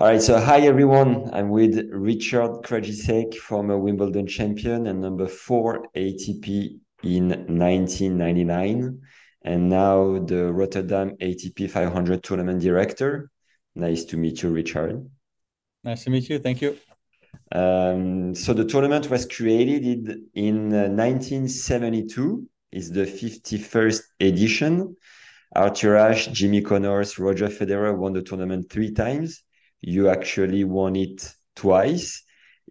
All right, so hi everyone. I'm with Richard Krajicek, former Wimbledon champion and number four ATP in 1999, and now the Rotterdam ATP 500 tournament director. Nice to meet you, Richard. Nice to meet you. Thank you. Um, so the tournament was created in uh, 1972. It's the 51st edition. Arthur Ashe, Jimmy Connors, Roger Federer won the tournament three times you actually won it twice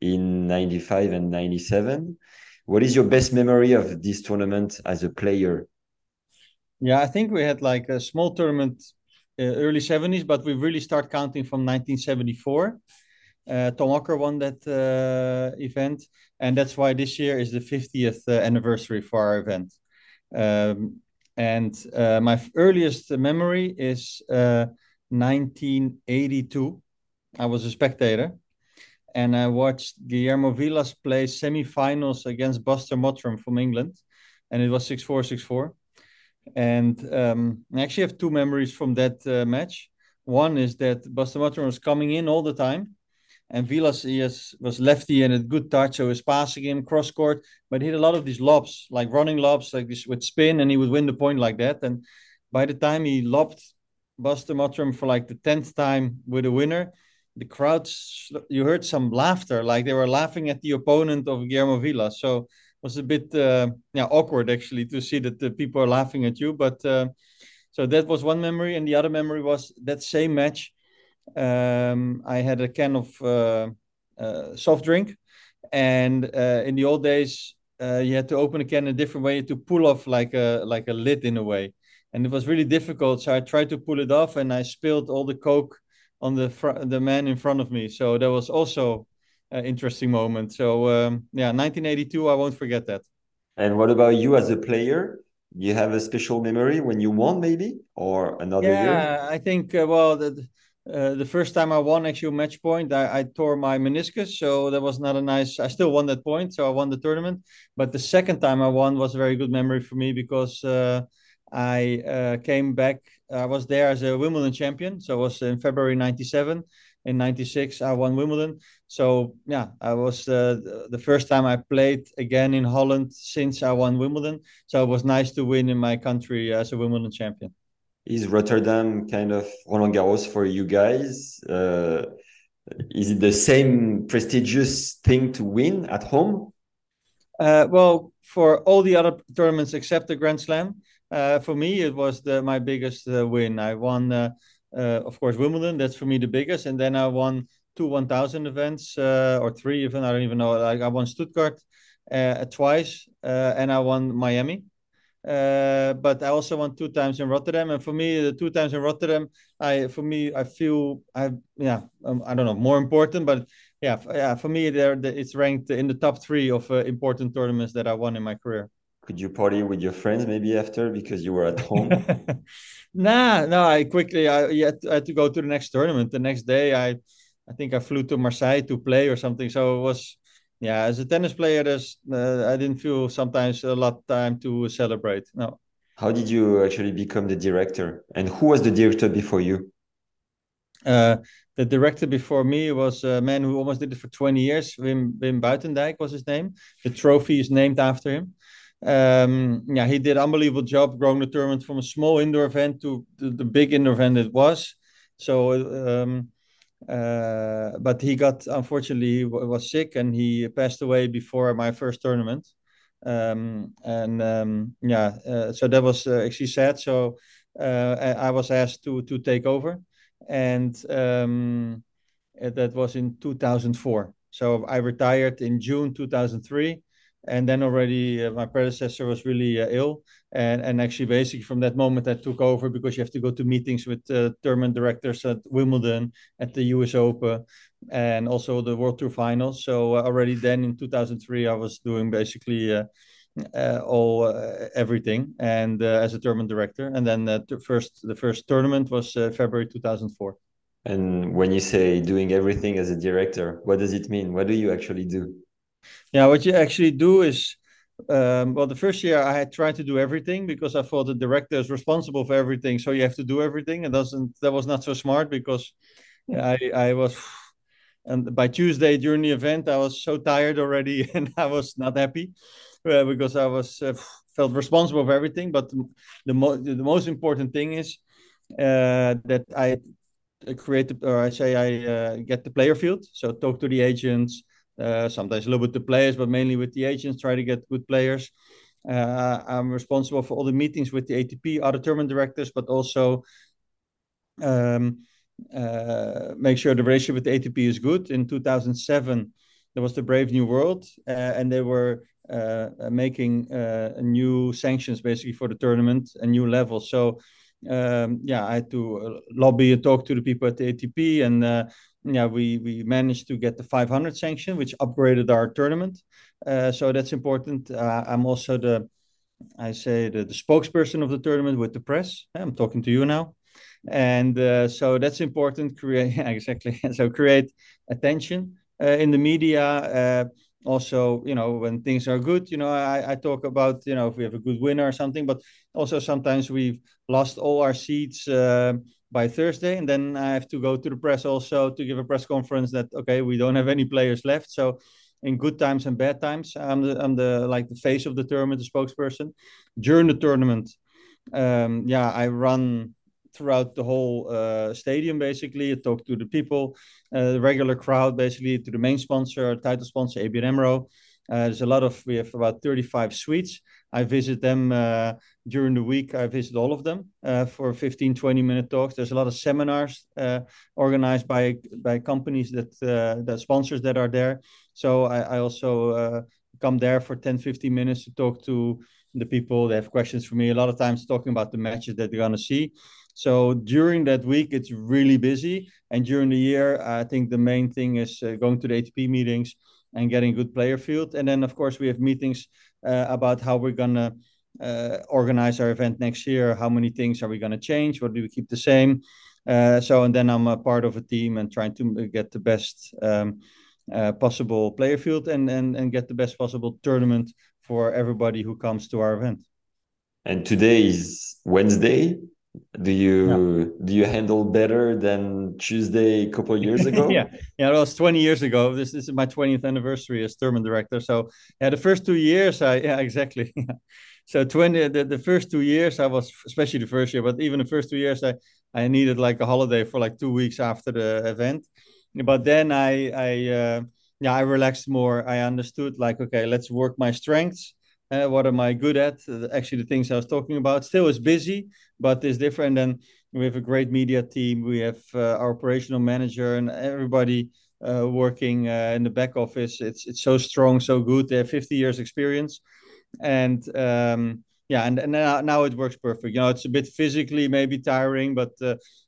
in 95 and 97 what is your best memory of this tournament as a player? Yeah i think we had like a small tournament uh, early 70s but we really start counting from 1974 uh, Tom Okker won that uh, event and that's why this year is the 50th uh, anniversary for our event. Um, and uh, my earliest memory is 1982 uh, I was a spectator, and I watched Guillermo Vilas play semi-finals against Buster Mottram from England, and it was six four, six four. And um, I actually have two memories from that uh, match. One is that Buster Mottram was coming in all the time, and Vilas has, was lefty and a good touch, so he was passing him cross court, but he had a lot of these lobs, like running lobs, like this with spin, and he would win the point like that. And by the time he lobbed Buster Mottram for like the tenth time with a winner, the crowds you heard some laughter like they were laughing at the opponent of Guillermo Villa. So it was a bit uh, yeah awkward actually to see that the people are laughing at you but uh, so that was one memory. And the other memory was that same match. Um, I had a can of uh, uh soft drink. And uh, in the old days uh, you had to open a can a different way to pull off like a like a lid in a way. And it was really difficult. So I tried to pull it off and I spilled all the coke on the fr- the man in front of me. So that was also an interesting moment. So um, yeah, 1982, I won't forget that. And what about you as a player? You have a special memory when you won, maybe, or another yeah, year? Yeah, I think uh, well the. Uh, the first time I won actual match point, I, I, tore my meniscus, so that was not a nice. I still won that point, so I won the tournament. But the second time I won was a very good memory for me because uh, I uh, came back. I was there as a Wimbledon champion. So it was in February 97. In 96, I won Wimbledon. So, yeah, I was uh, the first time I played again in Holland since I won Wimbledon. So it was nice to win in my country as a Wimbledon champion. Is Rotterdam kind of Roland Garros for you guys? Uh, is it the same prestigious thing to win at home? Uh, well, for all the other tournaments except the Grand Slam, uh, for me, it was the, my biggest uh, win. I won, uh, uh, of course, Wimbledon. That's for me the biggest, and then I won two 1,000 events uh, or three even. I don't even know. I, I won Stuttgart uh, twice, and I won Miami. but I also won two times in Rotterdam, and for me, the two times in Rotterdam, I for me, I feel I yeah, um, I don't know, more important, but yeah, yeah, for me, there it's ranked in the top three of important tournaments that I won in my career could you party with your friends maybe after because you were at home? nah, no. I quickly I, had to, I had to go to the next tournament. The next day, I I think I flew to Marseille to play or something. So it was yeah. As a tennis player, there's uh, I didn't feel sometimes a lot of time to celebrate. No. How did you actually become the director? And who was the director before you? Uh, the director before me was a man who almost did it for 20 years. Wim, Wim Buitendijk was his name. The trophy is named after him. Um, yeah, he did an unbelievable job growing the tournament from a small indoor event to the, the big indoor event it was. So, um, uh, but he got unfortunately was sick and he passed away before my first tournament. Um, and um, yeah, uh, so that was uh, actually sad. So uh, I was asked to to take over, and um, that was in 2004. So I retired in June 2003 and then already uh, my predecessor was really uh, ill and and actually basically from that moment i took over because you have to go to meetings with uh, tournament directors at wimbledon at the us open and also the world tour finals so uh, already then in 2003 i was doing basically uh, uh, all everything and as a tournament director and then the first the first tournament was february 2004 and when you say doing everything as a director what does it mean what do you actually do yeah, what you actually do is, um, well, the first year I had tried to do everything because I thought the director is responsible for everything, so you have to do everything. It doesn't. That was not so smart because I I was, and by Tuesday during the event I was so tired already, and I was not happy uh, because I was uh, felt responsible for everything. But the mo- the most important thing is uh, that I create the, or I say I uh, get the player field. So talk to the agents, uh, sometimes a little bit the players, but mainly with the agents, try to get good players. Uh, I'm responsible for all the meetings with the ATP, other tournament directors, but also um, uh, make sure the relationship with the ATP is good. In 2007, there was the Brave New World, uh, and they were uh, making uh, new sanctions basically for the tournament, a new level. So um, yeah, I had to lobby and talk to the people at the ATP, and yeah, we we managed to get the 500 sanction, which upgraded our tournament. Uh, so that's important. Uh, I'm also the, I say the, the spokesperson of the tournament with the press. I'm talking to you now, and uh, so that's important. Create yeah, exactly. so create attention uh, in the media. Also, you know, when things are good, you know, I, I talk about, you know, if we have a good winner or something, but also sometimes we've lost all our seats uh, by Thursday, and then I have to go to the press also to give a press conference that okay, we don't have any players left. So in good times and bad times, I'm the I'm the like the face of the tournament, the spokesperson. During the tournament, um, yeah, I run throughout the whole uh, stadium basically. I talk to the people, uh, the regular crowd basically, to the main sponsor, title sponsor, ABN AMRO. Uh, there's a lot of we have about 35 suites I visit them uh, during the week. I visit all of them uh, for 15, 20 minute talks. There's a lot of seminars uh, organized by by companies that the sponsors that are there. So I, I also come there for 10, 15 minutes to talk to the people. They have questions for me. A lot of times talking about the matches that they're gonna see. So during that week, it's really busy. And during the year, I think the main thing is uh, going to the ATP meetings and getting good player field. And then, of course, we have meetings uh, about how we're gonna uh, organize our event next year. How many things are we gonna change? What do we keep the same? Uh, so, and then I'm a part of a team and trying to get the best um, possible player field and, and and get the best possible tournament for everybody who comes to our event. And today is Wednesday do you yeah. do you handle better than tuesday a couple of years ago? Yeah. Yeah it was 20 years ago. This, this is my 20th anniversary as tournament director. So yeah the first two years i yeah exactly. So 20 the, the first two years i was especially the first year but even the first two years i i needed like a holiday for like two weeks after the event. But then i i uh, yeah i relaxed more. I understood like okay let's work my strengths uh, what am I good at? Actually, the things I was talking about. Still, is busy, but it's different. And we have a great media team. We have uh, our operational manager and everybody uh, working in the back office. It's it's so strong, so good. They have 50 years experience, and um, yeah, and, and now, now it works perfect. You know, it's a bit physically maybe tiring, but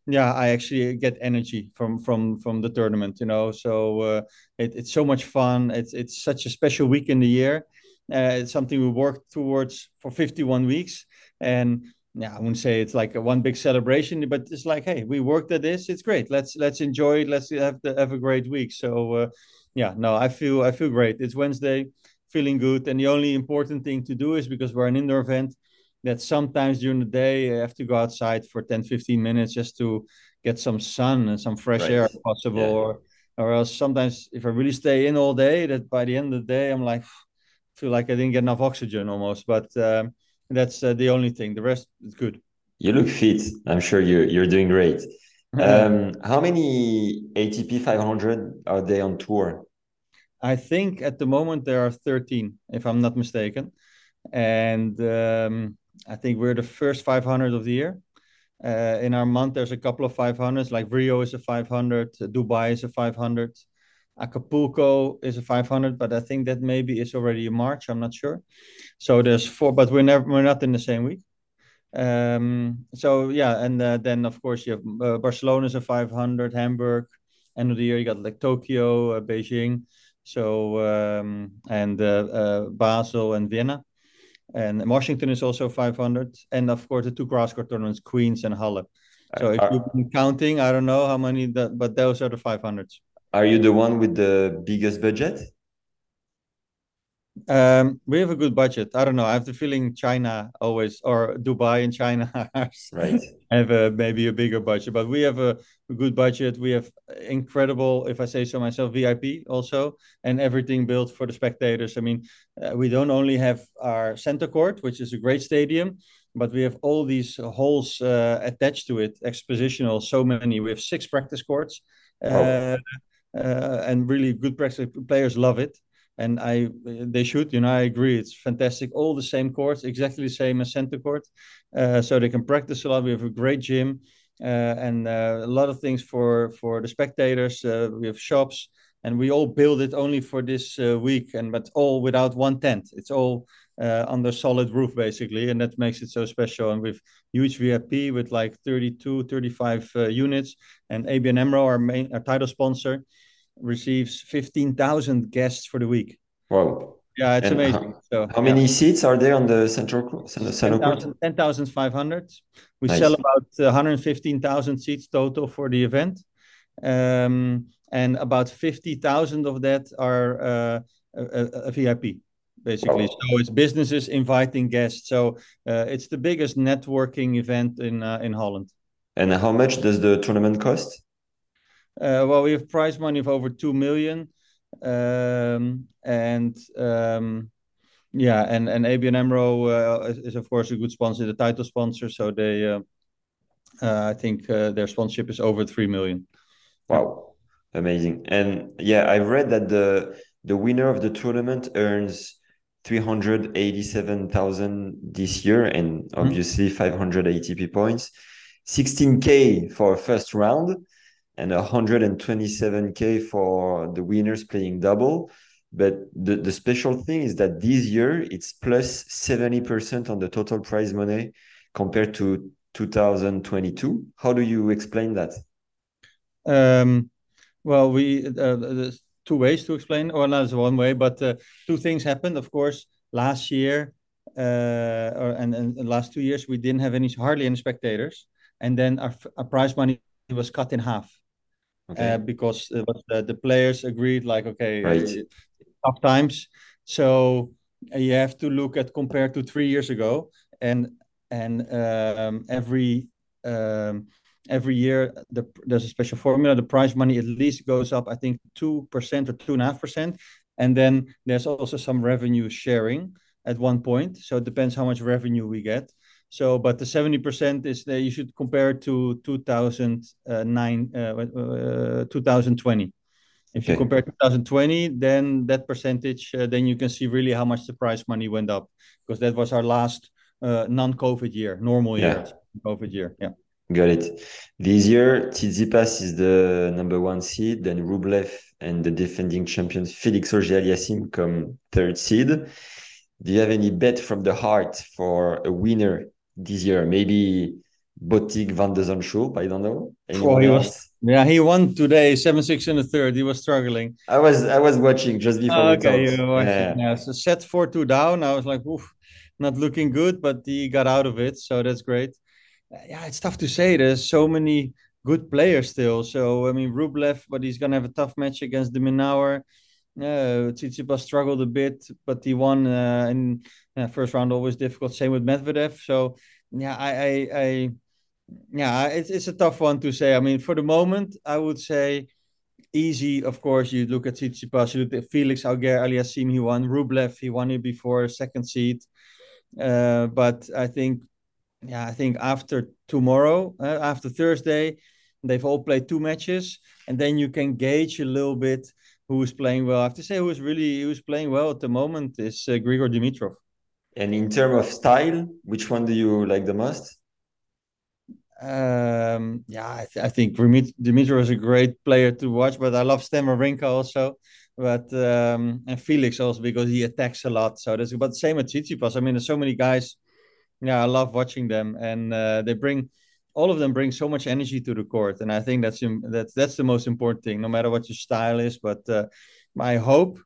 yeah, I actually get energy from from from the tournament. You know, so it, it's so much fun. It's it's such a special week in the year uh, it's something we worked towards for 51 weeks. And yeah, I wouldn't say it's like a one big celebration, but it's like, hey, we worked at this. It's great. Let's let's enjoy it. Let's have the, have a great week. So uh, yeah, no, I feel I feel great. It's Wednesday, feeling good. And the only important thing to do is because we're an indoor event, that sometimes during the day I have to go outside for 10, 15 minutes just to get some sun and some fresh right. air if possible. Yeah. Or or else sometimes if I really stay in all day, that by the end of the day I'm like feel like I didn't get enough oxygen almost. But um, that's uh, the only thing. The rest is good. You look fit. I'm sure you're you're doing great. Um, how many ATP 500 are they on tour? I think at the moment there are 13, if I'm not mistaken, and um, I think we're the first 500 of the year. Uh, in our month, there's a couple of 500s, like Rio is a 500, Dubai is a 500. Acapulco is a 500, but I think that maybe is already in March. I'm not sure. So there's four, but we're never we're not in the same week. Um, so yeah, and uh, then of course you have uh, Barcelona is a 500, Hamburg. End of the year you got like Tokyo, uh, Beijing, so um, and uh, uh, Basel and Vienna, and Washington is also 500, and of course the two grass court tournaments, Queens and Halle. So if you've been counting, I don't know how many that, but those are the 500s. Are you the one with the biggest budget? Um, we have a good budget. I don't know. I have the feeling China always or Dubai and China right have a, maybe a bigger budget, but we have a, a, good budget. We have incredible, if I say so myself, VIP also, and everything built for the spectators. I mean, uh, we don't only have our center court, which is a great stadium, but we have all these halls uh, attached to it, expositional. So many. We have six practice courts. Uh, uh, and really good practice players love it and I they should. You know, I agree. It's fantastic. All the same courts, exactly the same as center court, uh, so they can practice a lot. We have a great gym uh, and uh, a lot of things for for the spectators. Uh, we have shops, and we all build it only for this uh, week, and but all without one tent. It's all uh, under solid roof basically, and that makes it so special. And with huge VIP with like 32, 35 units, and ABN AMRO, our main our title sponsor receives 15,000 guests for the week. Wow. Yeah, it's and amazing. How, so, how many seats are there on the central, central 10,500. 10, we nice. sell about 115,000 seats total for the event. Um, and about 50,000 of that are uh, a, a, a, VIP, basically. Wow. So it's businesses inviting guests. So uh, it's the biggest networking event in uh, in Holland. And how much does the tournament cost? Uh, well, we have prize money of over two million, um, and um, yeah, and and ABN AMRO uh, is, is, of course a good sponsor, the title sponsor. So they, uh, uh I think uh, their sponsorship is over three million. Wow, amazing! And yeah, I've read that the the winner of the tournament earns 387,000 this year and mm-hmm. obviously mm -hmm. 500 ATP points, 16k for a first round and 127k for the winners playing double. But the, the special thing is that this year it's plus 70% on the total prize money compared to 2022. How do you explain that? Um, well, we uh, there's two ways to explain, or not one way, but uh, two things happened. Of course, last year uh, or, and, and last two years we didn't have any hardly any spectators, and then our, our prize money was cut in half okay. uh, because the, the, players agreed like okay right. tough times. So uh, you have to look at compared to three years ago and and um, every um, every year the, there's a special formula. The prize money at least goes up i think 2% or 2.5% and then there's also some revenue sharing at one point. So it depends how much revenue we get so, but the 70% is that you should compare to 2009, uh, uh, 2020. If okay. you compare 2020, then that percentage, uh, then you can see really how much the prize money went up because that was our last uh, non-COVID year, normal yeah. year, COVID year. Yeah. Got it. This year, Tsitsipas is the number one seed, then Rublev and the defending champion Felix Auger-Aliassime come third seed. Do you have any bet from the heart for a winner this year. Maybe Botic van de Zandschulp. I don't know. Oh, he was, yeah, he won today seven six in the third. He was struggling. I was I was watching just before. Oh, okay, you were watching. Yeah. yeah. So set four two down. I was like, oof, not looking good, but he got out of it, so that's great. Yeah, it's tough to say. There's so many good players still. So I mean, Rublev, but he's gonna have a tough match against de Minaur. Uh, Tsitsipas struggled a bit, but he won uh, in uh, first round. Always difficult. Same with Medvedev. So yeah, I, I, I yeah, it's it's a tough one to say. I mean, for the moment, I would say easy. Of course, you look at Tsitsipas, you look at Felix Auger-Aliassime. He won. Rublev, he won it before second seed. Uh, but I think, yeah, I think after tomorrow, uh, after Thursday, they've all played two matches, and then you can gauge a little bit who is playing well. I have to say, who is really who is playing well at the moment is uh, Grigor Dimitrov. And in terms of style, which one do you like the most? Um, yeah, I, th- I think Dimitri was a great player to watch, but I love Stan Wawrinka also. But um, and Felix also because he attacks a lot. So that's but same with Tsitsipas. I mean, there's so many guys. Yeah, I love watching them, and uh, they bring all of them bring so much energy to the court, and I think that's that's that's the most important thing, no matter what your style is. But uh, I hope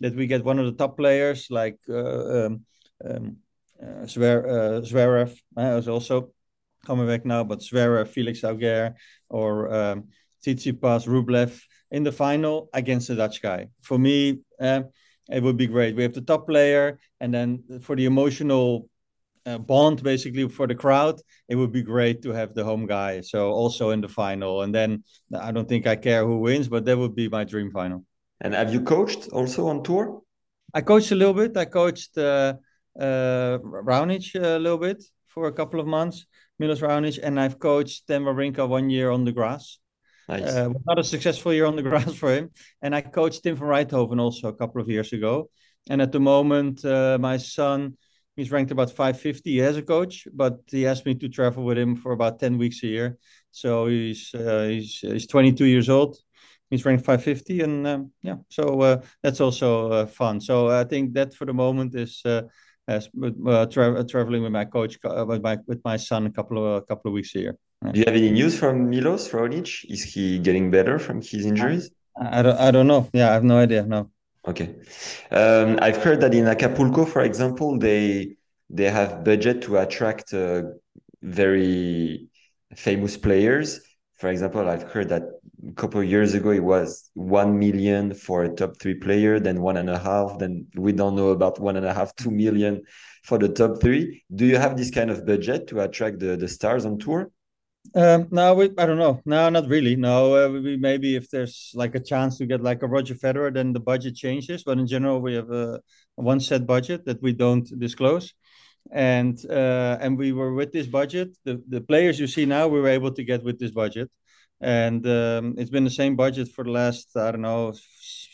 that we get one of the top players like uh, um, um, uh, Zver, uh, Zverev uh, is also coming back now, but Zverev, Felix Auger, or um, Tsitsipas, Rublev in the final against the Dutch guy. For me, uh, it would be great. We have the top player, and then for the emotional uh, bond, basically for the crowd, it would be great to have the home guy. So also in the final, and then I don't think I care who wins, but that would be my dream final. And have you coached also on tour? I coached a little bit. I coached uh, uh, Raonic a little bit for a couple of months, Milos Raonic, and I've coached Stan Wawrinka one year on the grass. Nice. Uh, not a successful year on the grass for him. And I coached Tim van Rijthoven also a couple of years ago. And at the moment, uh, my son, he's ranked about 550. He has a coach, but he asked me to travel with him for about 10 weeks a year. So he's uh, he's he's 22 years old. He's ranked 550, and um, yeah, so uh, that's also uh, fun. So I think that for the moment is uh, as uh, tra- traveling with my coach uh, with my with my son a couple of a couple of weeks here. year. Do you have any news from Milos Raonic? Is he getting better from his injuries? I, I don't. I don't know. Yeah, I have no idea. No. Okay, um, I've heard that in Acapulco, for example, they they have budget to attract uh, very famous players. For example, I've heard that a couple of years ago it was one million for a top three player, then one and a half, then we don't know about one and a half, two million for the top three. Do you have this kind of budget to attract the, the stars on tour? Um, no, we, I don't know. No, not really. No, uh, we maybe if there's like a chance to get like a Roger Federer, then the budget changes. But in general, we have a, a one set budget that we don't disclose. And uh, and we were with this budget. The the players you see now, we were able to get with this budget, and um, it's been the same budget for the last I don't know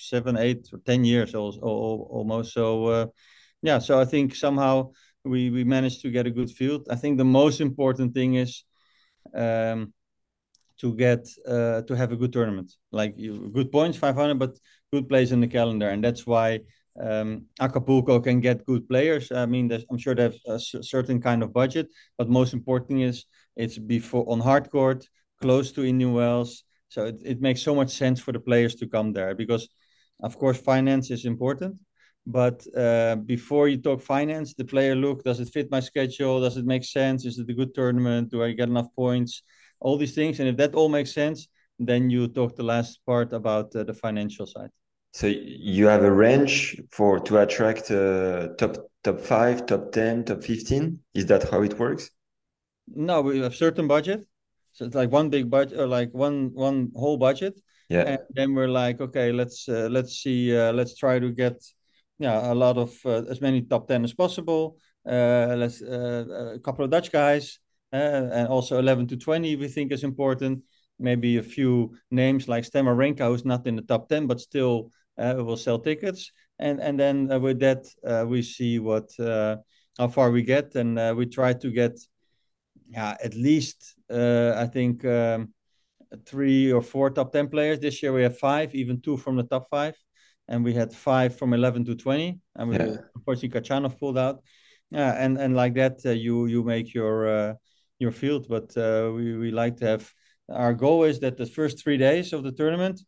seven, eight, or ten years almost. So uh, yeah, so I think somehow we we managed to get a good field. I think the most important thing is um, to get uh, to have a good tournament. Like good points, 500, but good place in the calendar, and that's why um, Acapulco can get good players. I mean, I'm sure they have a certain kind of budget, but most important is it's before on hard court, close to Indian Wells. So it, it makes so much sense for the players to come there because, of course, finance is important. But uh, before you talk finance, the player look, does it fit my schedule? Does it make sense? Is it a good tournament? Do I get enough points? All these things. And if that all makes sense, then you talk the last part about uh, the financial side. So you have a range for to attract uh, top top five, top ten, top fifteen. Is that how it works? No, we have certain budget. So it's like one big budget, or like one one whole budget. Yeah. And then we're like, okay, let's uh, let's see, uh, let's try to get yeah, a lot of uh, as many top 10 as possible. Uh, let's uh, a couple of Dutch guys, and also 11 to 20 we think is important. Maybe a few names like Wawrinka, who's not in the top 10, but still will sell tickets. And and then with that, we see what how far we get, and we try to get yeah at least I think. Um, three or four top 10 players. This year we have five, even two from the top five and we had five from 11 to 20 and we yeah. unfortunately Khachanov pulled out yeah and and like that uh, you you make your uh, your field but uh, we we like to have our goal is that the first three days of the tournament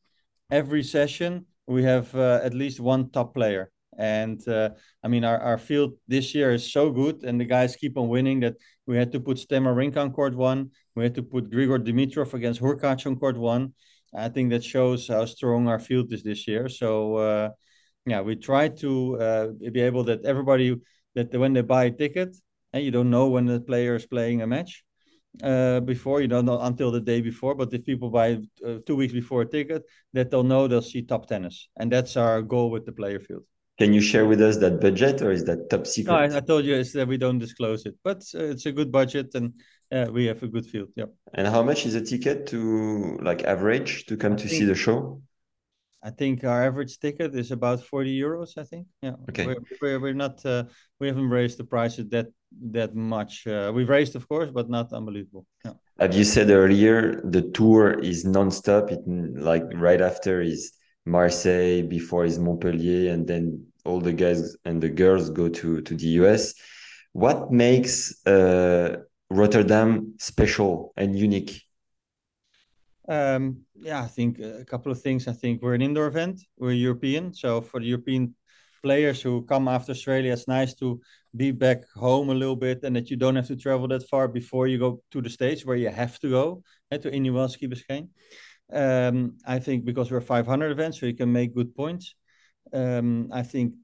every session we have uh, at least one top player. And uh, I mean our, our field this year is so good and the guys keep on winning that we had to put Stan Wawrinka on court one. We had to put Grigor Dimitrov against Hurkacz on court one. I think that shows how strong our field is this year. So uh, yeah, we try to uh, be able that everybody that when they buy a ticket, and you don't know when the player is playing a match uh, before, you don't know until the day before. But if people buy uh, two weeks before a ticket, that they'll know they'll see top tennis, and that's our goal with the player field. Can you share with us that budget, or is that top secret? No, I, I told you it's that we don't disclose it, but uh, it's a good budget, and yeah, we have a good field. Yeah. And how much is a ticket to like average to come I to think, see the show? I think our average ticket is about forty euros. I think. Yeah. Okay. We're we're, we're not uh, we haven't raised the prices that that much. Uh, we've raised, of course, but not unbelievable. Yeah. As you said earlier, the tour is non-stop. It like right after is Marseille, before is Montpellier, and then all the guys and the girls go to to the US. What makes uh, Rotterdam special and unique? Um, yeah, I think a couple of things. I think we're an indoor event. We're European, so for the European players who come after Australia, it's nice to be back home a little bit, and that you don't have to travel that far before you go to the states where you have to go eh, to Indian Wells Key Biscayne. Um, I think because we're 500 events, so you can make good points. Um, I think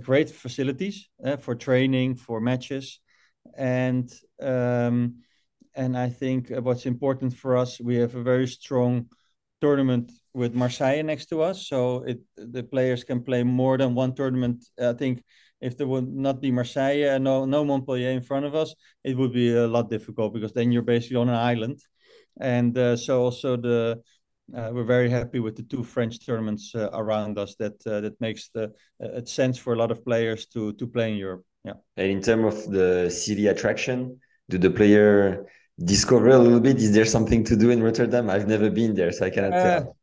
great facilities uh, for training, for matches, and um, and I think what's important for us, we have a very strong tournament with Marseille next to us, so it the players can play more than one tournament. I think if there would not be Marseille and no no Montpellier in front of us, it would be a lot difficult because then you're basically on an island, and uh, so also the uh, we're very happy with the two French tournaments uh, around us. That uh, that makes the uh, it sense for a lot of players to to play in Europe. Yeah. And in terms of the city attraction, do the player discover a little bit? Is there something to do in Rotterdam? I've never been there, so I cannot tell.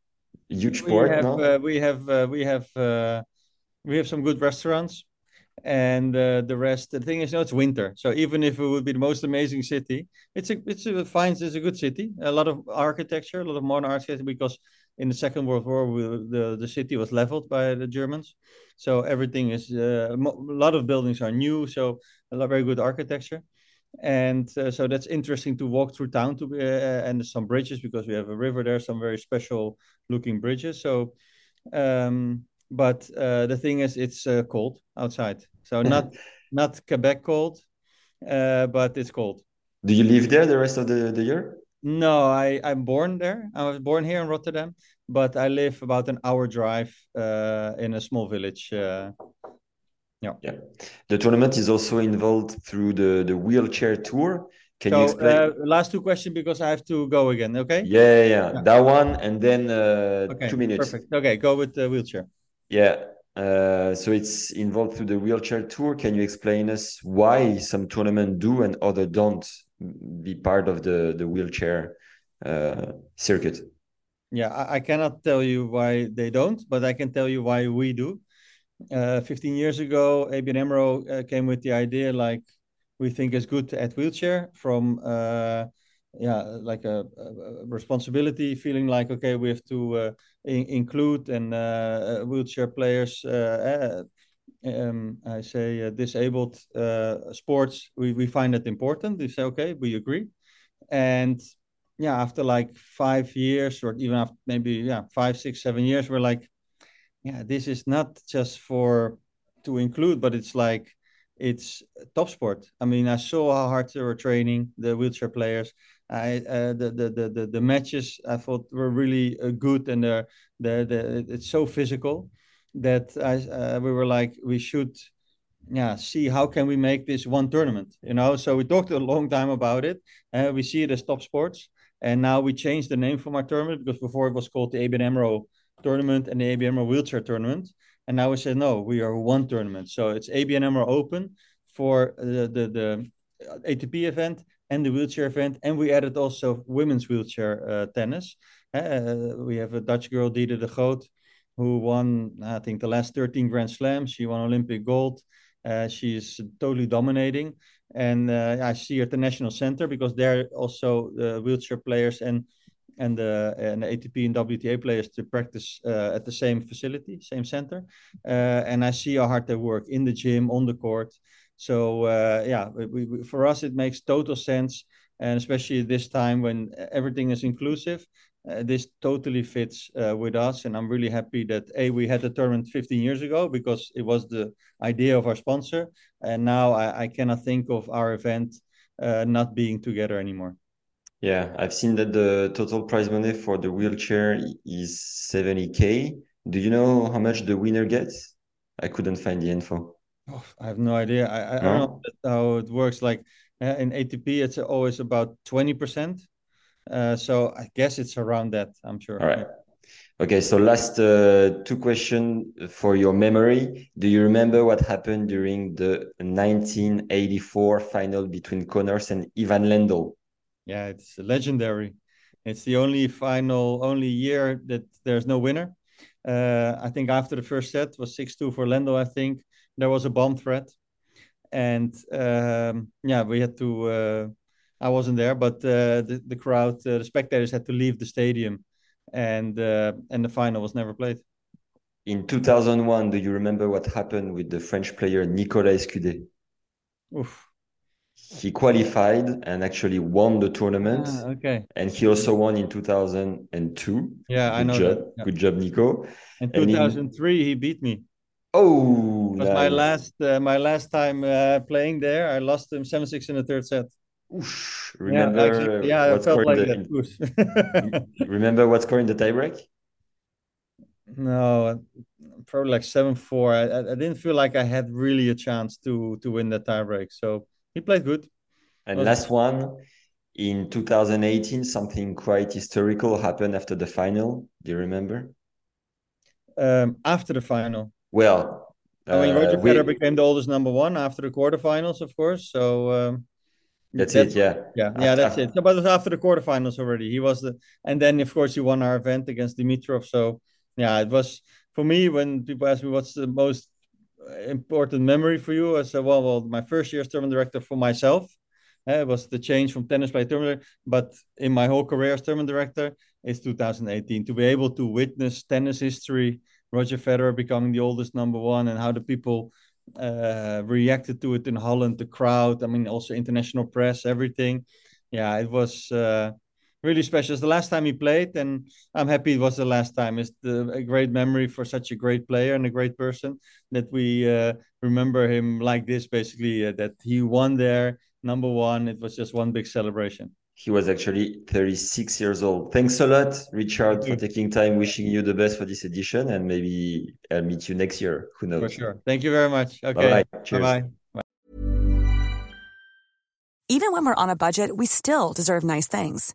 Huge port, we have, no? Uh, we have uh, we have we have some good restaurants and uh, the rest the thing is you know, it's winter. So even if it would be the most amazing city it's a it's a finds it's a good city. A lot of architecture a lot of modern architecture because in the second world war we, the the city was leveled by the germans. So everything is uh, a lot of buildings are new so a lot very good architecture and uh, so that's interesting to walk through town to uh, and some bridges because we have a river there some very special looking bridges so um but uh, the thing is, it's uh, cold outside. So not not Quebec cold, uh, but it's cold. Do you live there the rest of the, the year? No, I I'm born there. I was born here in Rotterdam, but I live about an hour drive uh, in a small village. Yeah. Yeah. The tournament is also involved through the the wheelchair tour. Can so, you explain? Uh, last two questions because I have to go again. Okay. Yeah, yeah, yeah. yeah. that one, and then uh, okay, two minutes. Perfect. Okay, go with the wheelchair. Yeah. Uh, so it's involved through the wheelchair tour. Can you explain us why some tournament do and other don't be part of the the wheelchair uh, circuit? Yeah, I, I, cannot tell you why they don't, but I can tell you why we do. Uh, 15 years ago, ABN AMRO uh, came with the idea like we think it's good to add wheelchair from uh, yeah like a, a, responsibility feeling like okay we have to uh, in, include and uh, uh wheelchair players um, I say uh, disabled sports. We, we find it important. We say okay we agree. And yeah after like five years or even after maybe yeah five six seven years we're like yeah this is not just for to include but it's like it's top sport. I mean, I saw how hard they were training the wheelchair players. I uh, the, the the the matches I thought were really uh, good, and the the it's so physical that I uh, we were like we should yeah see how can we make this one tournament you know so we talked a long time about it and uh, we see it as top sports and now we changed the name from our tournament because before it was called the ABN AMRO tournament and the ABN AMRO wheelchair tournament and now we said no we are one tournament so it's ABN AMRO Open for the the, the ATP event and the wheelchair event. And we added also women's wheelchair uh, tennis. Uh, we have a Dutch girl, Diede de Groot, who won, I think, the last 13 Grand Slams. She won Olympic gold. Uh, she's totally dominating. And uh, I see her at the National Center because they're also the wheelchair players and and the, and the ATP and WTA players to practice uh, at the same facility, same center. Uh, and I see how hard they work in the gym, on the court. So uh, yeah, we, we, for us it makes total sense, and especially this time when everything is inclusive, uh, this totally fits uh, with us. And I'm really happy that a we had the tournament 15 years ago because it was the idea of our sponsor, and now I, I cannot think of our event uh, not being together anymore. Yeah, I've seen that the total prize money for the wheelchair is 70k. Do you know how much the winner gets? I couldn't find the info. Oh, I have no idea. I, I don't know how it works. Like uh, in ATP, it's always about 20%. Uh, so I guess it's around that, I'm sure. All right. Okay, so last uh, two questions for your memory. Do you remember what happened during the 1984 final between Connors and Ivan Lendl? Yeah, it's legendary. It's the only final, only year that there's no winner. Uh, I think after the first set was six two for Lendl. I think there was a bomb threat, and um, yeah, we had to. Uh, I wasn't there, but uh, the the crowd, uh, the spectators had to leave the stadium, and uh, and the final was never played. In 2001, do you remember what happened with the French player Nicolas Escudé? Oof. He qualified and actually won the tournament. Ah, okay. And he also won in 2002. Yeah, Good I know. Job. that. Yeah. Good job, Nico. In And in- 2003, he beat me. Oh, was my last uh, my last time uh, playing there. I lost him seven six in the third set. Oof. Yeah, Remember actually, yeah, I felt like the, remember what score in the tiebreak? No, probably like seven four. I, I I didn't feel like I had really a chance to to win that tiebreak. So he played good. And Was- last one, in 2018, something quite historical happened after the final. Do you remember? Um, after the final, Well, I mean, uh, Roger we- Federer became the oldest number one after the quarterfinals, of course. So um, that's it, yeah. Yeah, yeah, After- that's it. So, but it was after the quarterfinals already. He was the, and then of course he won our event against Dimitrov. So yeah, it was for me when people ask me what's the most important memory for you, I said, well, well, my first year as tournament director for myself. uh, was the change from tennis player to tournament, but in my whole career as tournament director, it's 2018 to be able to witness tennis history, Roger Federer becoming the oldest number one, and how the people uh, reacted to it in Holland, the crowd. I mean, also international press, everything. Yeah, it was uh, really special. It's the last time he played, and I'm happy it was the last time. It's the, a great memory for such a great player and a great person that we uh, remember him like this. Basically, uh, that he won there, number one. It was just one big celebration. He was actually 36 years old. Thanks a lot, Richard, for taking time. Wishing you the best for this edition, and maybe I'll meet you next year. Who knows? For sure. Thank you very much. Okay. Bye-bye. Bye Cheers. bye. Even when we're on a budget, we still deserve nice things.